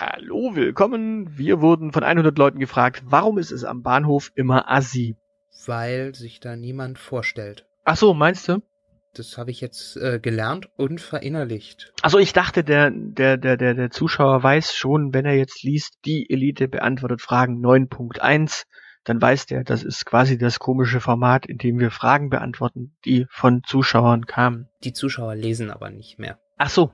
Hallo, willkommen. Wir wurden von 100 Leuten gefragt, warum ist es am Bahnhof immer assi? Weil sich da niemand vorstellt. Ach so, meinst du? Das habe ich jetzt äh, gelernt und verinnerlicht. Also ich dachte, der, der, der, der, der Zuschauer weiß schon, wenn er jetzt liest, die Elite beantwortet Fragen 9.1, dann weiß der, das ist quasi das komische Format, in dem wir Fragen beantworten, die von Zuschauern kamen. Die Zuschauer lesen aber nicht mehr. Ach so.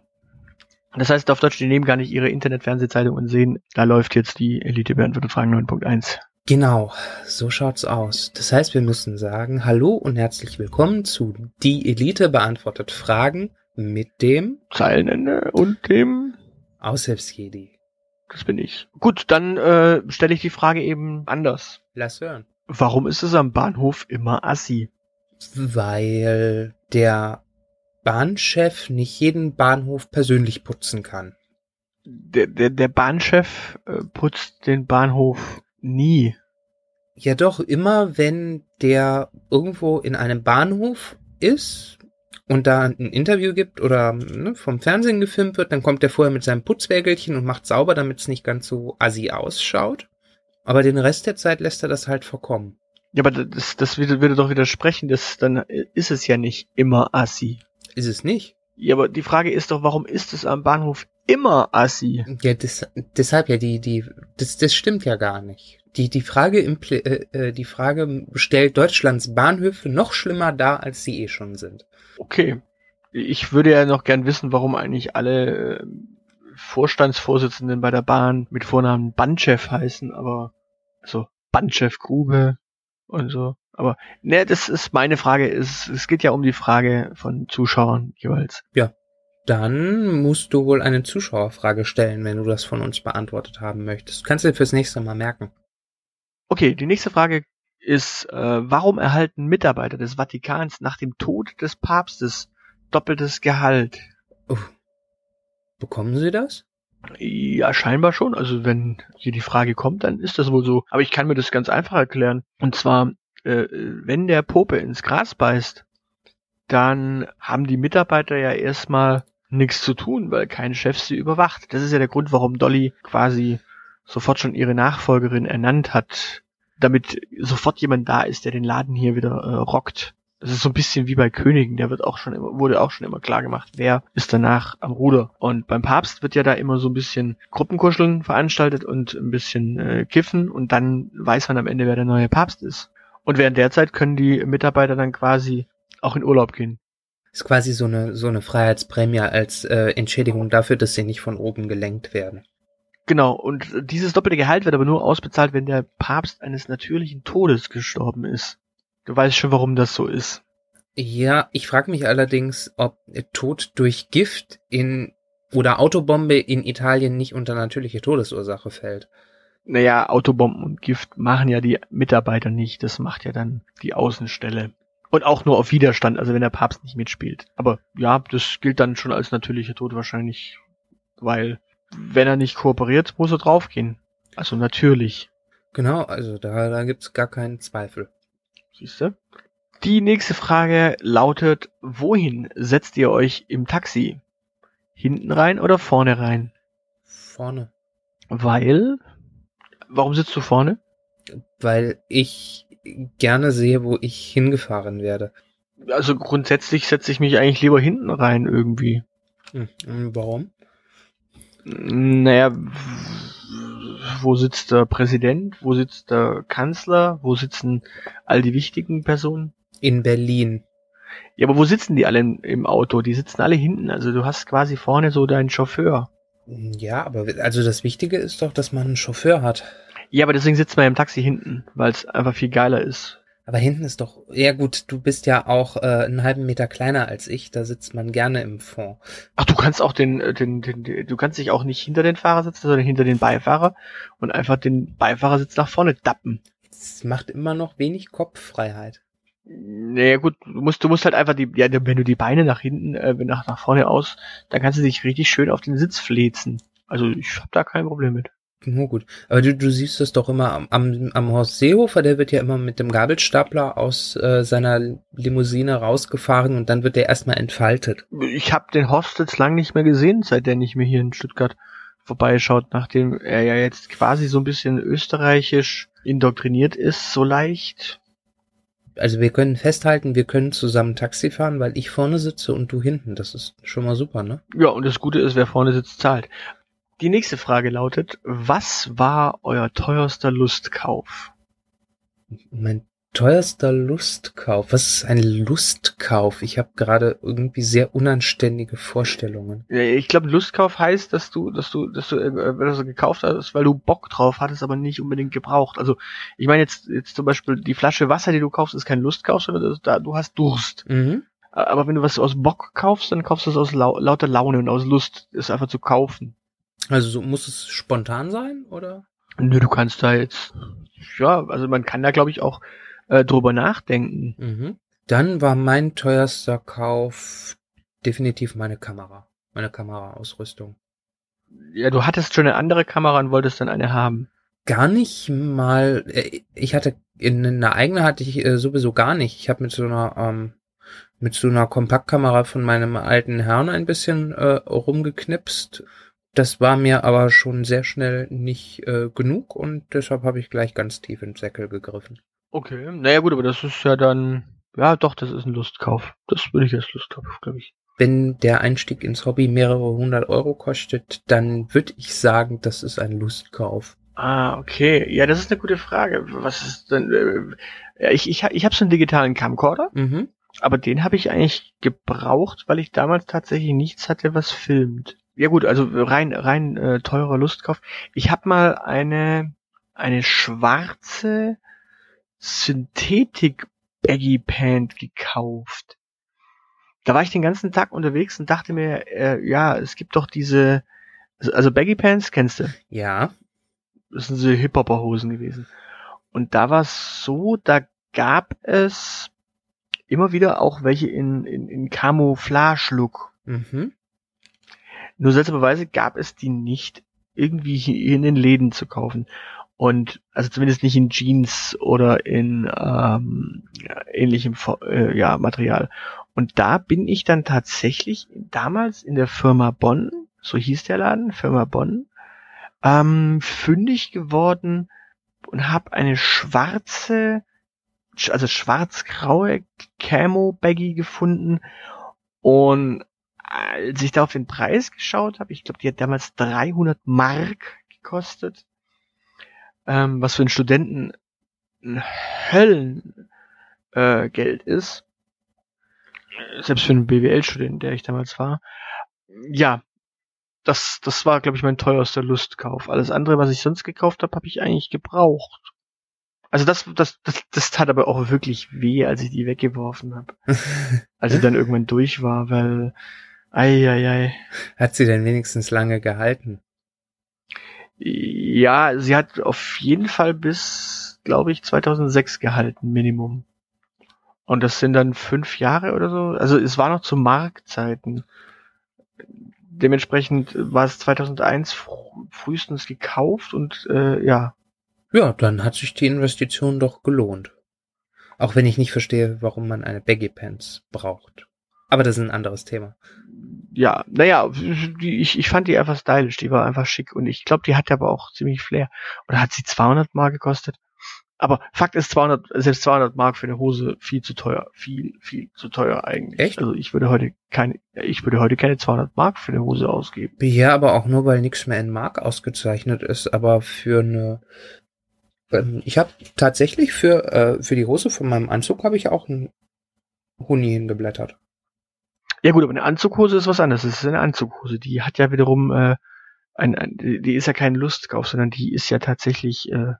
Das heißt auf Deutsch, die nehmen gar nicht ihre Internet-Fernsehzeitung und sehen, da läuft jetzt die Elite beantwortet Fragen 9.1. Genau, so schaut's aus. Das heißt, wir müssen sagen, hallo und herzlich willkommen zu Die Elite beantwortet Fragen mit dem Zeilenende und dem Aushilfsjedi. Das bin ich. Gut, dann äh, stelle ich die Frage eben anders. Lass hören. Warum ist es am Bahnhof immer assi? Weil der Bahnchef nicht jeden Bahnhof persönlich putzen kann. Der, der, der Bahnchef äh, putzt den Bahnhof nie. Ja doch, immer wenn der irgendwo in einem Bahnhof ist und da ein Interview gibt oder ne, vom Fernsehen gefilmt wird, dann kommt der vorher mit seinem Putzwägelchen und macht sauber, damit es nicht ganz so assi ausschaut. Aber den Rest der Zeit lässt er das halt verkommen. Ja, aber das, das würde, würde doch widersprechen, das, dann ist es ja nicht immer assi. Ist es nicht? Ja, aber die Frage ist doch, warum ist es am Bahnhof immer assi? Ja, das, deshalb ja, die, die, das, das stimmt ja gar nicht. Die, die Frage, impl äh, äh, die Frage stellt Deutschlands Bahnhöfe noch schlimmer dar, als sie eh schon sind. Okay. Ich würde ja noch gern wissen, warum eigentlich alle äh, Vorstandsvorsitzenden bei der Bahn mit Vornamen Bandchef heißen, aber so Bandchef Grube und so. Aber ne, das ist meine Frage. Es, es geht ja um die Frage von Zuschauern jeweils. Ja. Dann musst du wohl eine Zuschauerfrage stellen, wenn du das von uns beantwortet haben möchtest. Kannst du dir fürs nächste Mal merken. Okay, die nächste Frage ist, äh, warum erhalten Mitarbeiter des Vatikans nach dem Tod des Papstes doppeltes Gehalt? Uh, bekommen sie das? Ja, scheinbar schon. Also wenn hier die Frage kommt, dann ist das wohl so. Aber ich kann mir das ganz einfach erklären. Und zwar äh, wenn der Pope ins Gras beißt, dann haben die Mitarbeiter ja erstmal nichts zu tun, weil kein Chef sie überwacht. Das ist ja der Grund, warum Dolly quasi sofort schon ihre Nachfolgerin ernannt hat, damit sofort jemand da ist, der den Laden hier wieder äh, rockt. Das ist so ein bisschen wie bei Königen, der wird auch schon immer, wurde auch schon immer klar gemacht, wer ist danach am Ruder. Und beim Papst wird ja da immer so ein bisschen Gruppenkuscheln veranstaltet und ein bisschen äh, Kiffen und dann weiß man am Ende, wer der neue Papst ist. Und während der Zeit können die Mitarbeiter dann quasi auch in Urlaub gehen. Ist quasi so eine, so eine Freiheitsprämie als äh, Entschädigung dafür, dass sie nicht von oben gelenkt werden. Genau, und dieses doppelte Gehalt wird aber nur ausbezahlt, wenn der Papst eines natürlichen Todes gestorben ist. Du weißt schon, warum das so ist. Ja, ich frage mich allerdings, ob Tod durch Gift in oder Autobombe in Italien nicht unter natürliche Todesursache fällt. Naja, Autobomben und Gift machen ja die Mitarbeiter nicht. Das macht ja dann die Außenstelle. Und auch nur auf Widerstand, also wenn der Papst nicht mitspielt. Aber ja, das gilt dann schon als natürlicher Tod wahrscheinlich, weil wenn er nicht kooperiert, muss er draufgehen. Also natürlich. Genau, also da, da gibt's gar keinen Zweifel. Siehst du? Die nächste Frage lautet, wohin setzt ihr euch im Taxi? Hinten rein oder vorne rein? Vorne. Weil? Warum sitzt du vorne? Weil ich gerne sehe, wo ich hingefahren werde. Also grundsätzlich setze ich mich eigentlich lieber hinten rein irgendwie. Hm, warum? Naja, wo sitzt der Präsident? Wo sitzt der Kanzler? Wo sitzen all die wichtigen Personen? In Berlin. Ja, aber wo sitzen die alle im Auto? Die sitzen alle hinten. Also du hast quasi vorne so deinen Chauffeur. Ja, aber also das Wichtige ist doch, dass man einen Chauffeur hat. Ja, aber deswegen sitzt man im Taxi hinten, weil es einfach viel geiler ist. Aber hinten ist doch, ja gut, du bist ja auch äh, einen halben Meter kleiner als ich, da sitzt man gerne im Fond. Ach, du kannst auch den, äh, den, den, den du kannst dich auch nicht hinter den Fahrer sitzen, sondern hinter den Beifahrer und einfach den Beifahrersitz nach vorne dappen. Das macht immer noch wenig Kopffreiheit. Naja gut, du musst, du musst halt einfach die, ja, wenn du die Beine nach hinten, äh, nach, nach vorne aus, dann kannst du dich richtig schön auf den Sitz flezen. Also ich hab da kein Problem mit. Nur gut. Aber du, du siehst das doch immer am, am, am Horst Seehofer, der wird ja immer mit dem Gabelstapler aus äh, seiner Limousine rausgefahren und dann wird der erstmal entfaltet. Ich habe den Horst jetzt lang nicht mehr gesehen, seit der nicht mehr hier in Stuttgart vorbeischaut, nachdem er ja jetzt quasi so ein bisschen österreichisch indoktriniert ist, so leicht. Also wir können festhalten, wir können zusammen Taxi fahren, weil ich vorne sitze und du hinten. Das ist schon mal super, ne? Ja, und das Gute ist, wer vorne sitzt, zahlt. Die nächste Frage lautet, was war euer teuerster Lustkauf? Mein teuerster Lustkauf. Was ist ein Lustkauf? Ich habe gerade irgendwie sehr unanständige Vorstellungen. Ich glaube, Lustkauf heißt, dass du, dass du, dass du äh, gekauft hast, weil du Bock drauf hattest, aber nicht unbedingt gebraucht. Also ich meine jetzt, jetzt zum Beispiel die Flasche Wasser, die du kaufst, ist kein Lustkauf, sondern da, du hast Durst. Mhm. Aber wenn du was aus Bock kaufst, dann kaufst du es aus lau lauter Laune und aus Lust, ist einfach zu kaufen. Also so, muss es spontan sein, oder? Nö, du kannst da jetzt, ja, also man kann da glaube ich auch äh, drüber nachdenken. Mhm. Dann war mein teuerster Kauf definitiv meine Kamera, meine Kameraausrüstung. Ja, du hattest schon eine andere Kamera und wolltest dann eine haben. Gar nicht mal. äh, Ich hatte in einer eigenen hatte ich äh, sowieso gar nicht. Ich habe mit so einer ähm, mit so einer Kompaktkamera von meinem alten Herrn ein bisschen äh, rumgeknipst. Das war mir aber schon sehr schnell nicht äh, genug und deshalb habe ich gleich ganz tief ins Säckel gegriffen. Okay, naja gut, aber das ist ja dann, ja doch, das ist ein Lustkauf. Das würde ich als Lustkauf, glaube ich. Wenn der Einstieg ins Hobby mehrere hundert Euro kostet, dann würde ich sagen, das ist ein Lustkauf. Ah, okay. Ja, das ist eine gute Frage. Was ist denn, äh, ich, ich, ich habe so einen digitalen Camcorder, Mhm. aber den habe ich eigentlich gebraucht, weil ich damals tatsächlich nichts hatte, was filmt. Ja gut, also rein rein äh, teurer Lustkauf. Ich habe mal eine eine schwarze Synthetik Baggy Pant gekauft. Da war ich den ganzen Tag unterwegs und dachte mir, äh, ja, es gibt doch diese, also Baggy Pants kennst du? Ja. Das sind so Hip-Hopper-Hosen gewesen. Und da war es so, da gab es immer wieder auch welche in, in, in Camouflage-Look. Mhm. Nur seltsamerweise gab es die nicht irgendwie hier in den Läden zu kaufen. Und also zumindest nicht in Jeans oder in ähm, ähnlichem äh, ja, Material. Und da bin ich dann tatsächlich damals in der Firma Bonn, so hieß der Laden, Firma Bonn, ähm, fündig geworden und habe eine schwarze, sch- also schwarz-graue Camo-Baggy gefunden. Und als ich da auf den Preis geschaut habe, ich glaube, die hat damals 300 Mark gekostet, ähm, was für einen Studenten ein Höllengeld äh, Geld ist. Selbst für einen BWL-Studenten, der ich damals war. Ja, das, das war, glaube ich, mein teuerster Lustkauf. Alles andere, was ich sonst gekauft habe, habe ich eigentlich gebraucht. Also das, das, das, das tat aber auch wirklich weh, als ich die weggeworfen habe. Als sie dann irgendwann durch war, weil, ei, ei, ei. Hat sie denn wenigstens lange gehalten? Ja, sie hat auf jeden Fall bis, glaube ich, 2006 gehalten, Minimum. Und das sind dann fünf Jahre oder so. Also es war noch zu Marktzeiten. Dementsprechend war es 2001 fr- frühestens gekauft und äh, ja, Ja, dann hat sich die Investition doch gelohnt. Auch wenn ich nicht verstehe, warum man eine Baggy Pants braucht. Aber das ist ein anderes Thema. ja, naja, ich, ich fand die einfach stylisch, die war einfach schick und ich glaube, die hat aber auch ziemlich Flair. Oder hat sie 200 Mark gekostet? Aber Fakt ist 200, selbst 200 Mark für eine Hose viel zu teuer, viel, viel zu teuer eigentlich. Echt? Also ich würde heute keine, ich würde heute keine 200 Mark für eine Hose ausgeben. Ja, aber auch nur, weil nichts mehr in Mark ausgezeichnet ist, aber für eine ähm, ich habe tatsächlich für äh, für die Hose von meinem Anzug habe ich auch einen Huni hingeblättert. Ja gut, aber eine Anzughose ist was anderes. Das ist eine Anzughose. Die hat ja wiederum äh, ein, ein die ist ja kein Lustkauf, sondern die ist ja tatsächlich äh,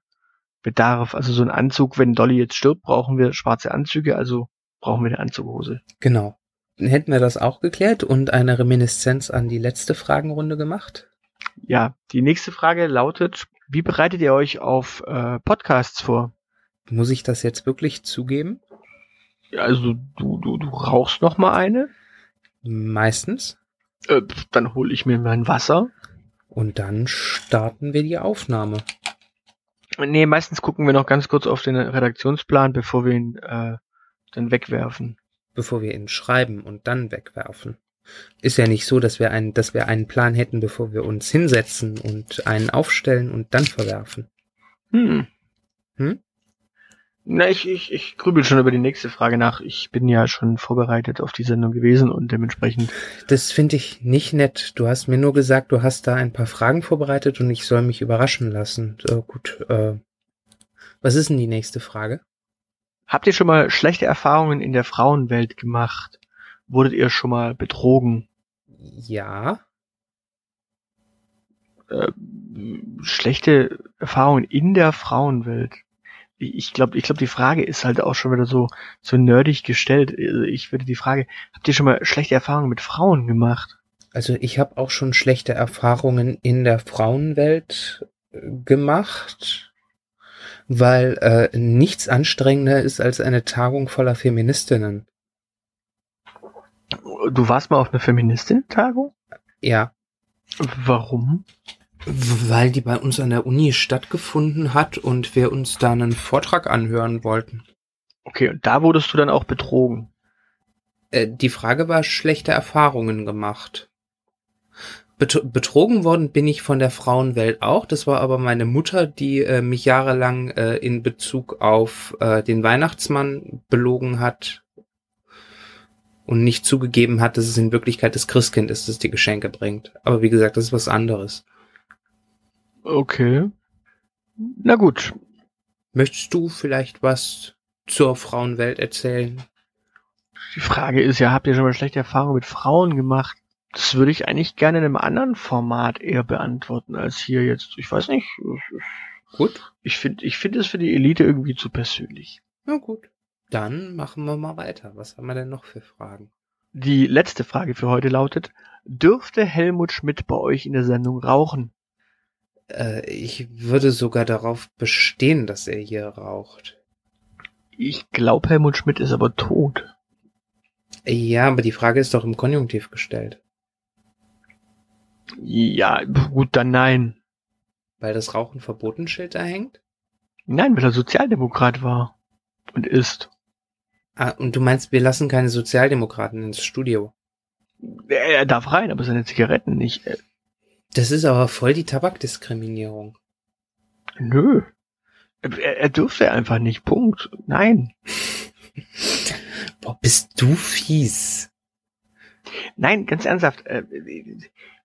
Bedarf. Also so ein Anzug, wenn Dolly jetzt stirbt, brauchen wir schwarze Anzüge, also brauchen wir eine Anzughose. Genau. Dann hätten wir das auch geklärt und eine Reminiszenz an die letzte Fragenrunde gemacht. Ja, die nächste Frage lautet, wie bereitet ihr euch auf äh, Podcasts vor? Muss ich das jetzt wirklich zugeben? Also du, du, du rauchst noch mal eine, Meistens. äh, dann hole ich mir mein Wasser. Und dann starten wir die Aufnahme. Nee, meistens gucken wir noch ganz kurz auf den Redaktionsplan, bevor wir ihn äh, dann wegwerfen. bevor wir ihn schreiben und dann wegwerfen. Ist ja nicht so, dass wir einen, dass wir einen Plan hätten, bevor wir uns hinsetzen und einen aufstellen und dann verwerfen. Hm. Hm? Na, ich, ich, ich grübel schon über die nächste Frage nach. Ich bin ja schon vorbereitet auf die Sendung gewesen und dementsprechend. Das finde ich nicht nett. Du hast mir nur gesagt, du hast da ein paar Fragen vorbereitet und ich soll mich überraschen lassen. Äh, gut, äh, was ist denn die nächste Frage? Habt ihr schon mal schlechte Erfahrungen in der Frauenwelt gemacht? Wurdet ihr schon mal betrogen? Ja. Äh, schlechte Erfahrungen in der Frauenwelt. Ich glaube, ich glaube, die Frage ist halt auch schon wieder so, so nerdig gestellt. Also ich würde die Frage, habt ihr schon mal schlechte Erfahrungen mit Frauen gemacht? Also ich habe auch schon schlechte Erfahrungen in der Frauenwelt äh, gemacht, weil äh, nichts anstrengender ist als eine Tagung voller Feministinnen. Du warst mal auf einer Feministin-Tagung? Ja. Warum? Weil die bei uns an der Uni stattgefunden hat und wir uns da einen Vortrag anhören wollten. Okay, und da wurdest du dann auch betrogen? Äh, die Frage war, schlechte Erfahrungen gemacht. Bet betrogen worden bin ich von der Frauenwelt auch. Das war aber meine Mutter, die äh, mich jahrelang äh, in Bezug auf äh, den Weihnachtsmann belogen hat und nicht zugegeben hat, dass es in Wirklichkeit das Christkind ist, das die Geschenke bringt. Aber wie gesagt, das ist was anderes. Okay. Na gut. Möchtest du vielleicht was zur Frauenwelt erzählen? Die Frage ist ja, habt ihr schon mal schlechte Erfahrungen mit Frauen gemacht? Das würde ich eigentlich gerne in einem anderen Format eher beantworten als hier jetzt. Ich weiß nicht. Gut. Ich finde ich finde es für die Elite irgendwie zu persönlich. Na gut. Dann machen wir mal weiter. Was haben wir denn noch für Fragen? Die letzte Frage für heute lautet, dürfte Helmut Schmidt bei euch in der Sendung rauchen? Äh, ich würde sogar darauf bestehen, dass er hier raucht. Ich glaube, Helmut Schmidt ist aber tot. Ja, aber die Frage ist doch im Konjunktiv gestellt. Ja, gut, dann nein. Weil das Rauchen verboten Schild da hängt? Nein, weil er Sozialdemokrat war und ist. Ah, und du meinst, wir lassen keine Sozialdemokraten ins Studio? Er darf rein, aber seine Zigaretten nicht. Das ist aber voll die Tabakdiskriminierung. Nö. Er, er dürfte einfach nicht. Punkt. Nein. Boah, bist du fies. Nein, ganz ernsthaft. äh,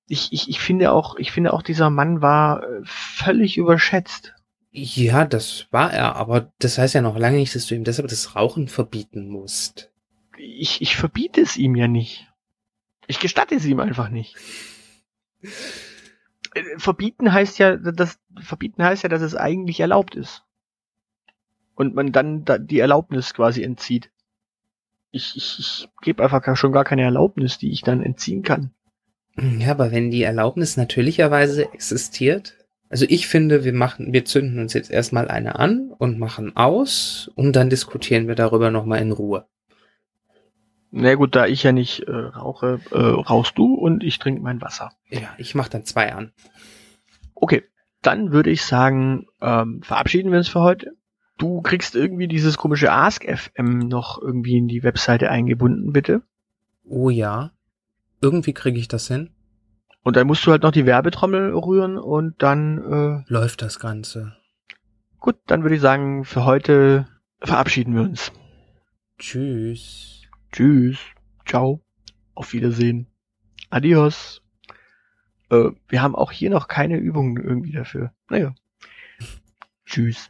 Ich, ich, ich finde auch, ich finde auch, dieser Mann war äh, völlig überschätzt. Ja, das war er, aber das heißt ja noch lange nicht, dass du ihm deshalb das Rauchen verbieten musst. Ich, ich verbiete es ihm ja nicht. Ich gestatte es ihm einfach nicht. Äh, Verbieten heißt ja, das verbieten heißt ja, dass es eigentlich erlaubt ist. Und man dann da die Erlaubnis quasi entzieht. Ich, ich, ich gebe einfach schon gar keine Erlaubnis, die ich dann entziehen kann. Ja, aber wenn die Erlaubnis natürlicherweise existiert, also ich finde, wir machen, wir zünden uns jetzt erstmal eine an und machen aus und dann diskutieren wir darüber nochmal in Ruhe. Na gut, da ich ja nicht äh, rauche, äh, rauchst du und ich trinke mein Wasser. Ja, ich mach dann zwei an. Okay, dann würde ich sagen, ähm, verabschieden wir uns für heute. Du kriegst irgendwie dieses komische Ask FM noch irgendwie in die Webseite eingebunden, bitte. Oh ja. Irgendwie kriege ich das hin. Und dann musst du halt noch die Werbetrommel rühren und dann, äh, Läuft das Ganze. gut, dann würde ich sagen, für heute verabschieden wir uns. Tschüss. Tschüss. Ciao. Auf Wiedersehen. Adios. Äh, wir haben auch hier noch keine Übungen irgendwie dafür. Naja. Tschüss.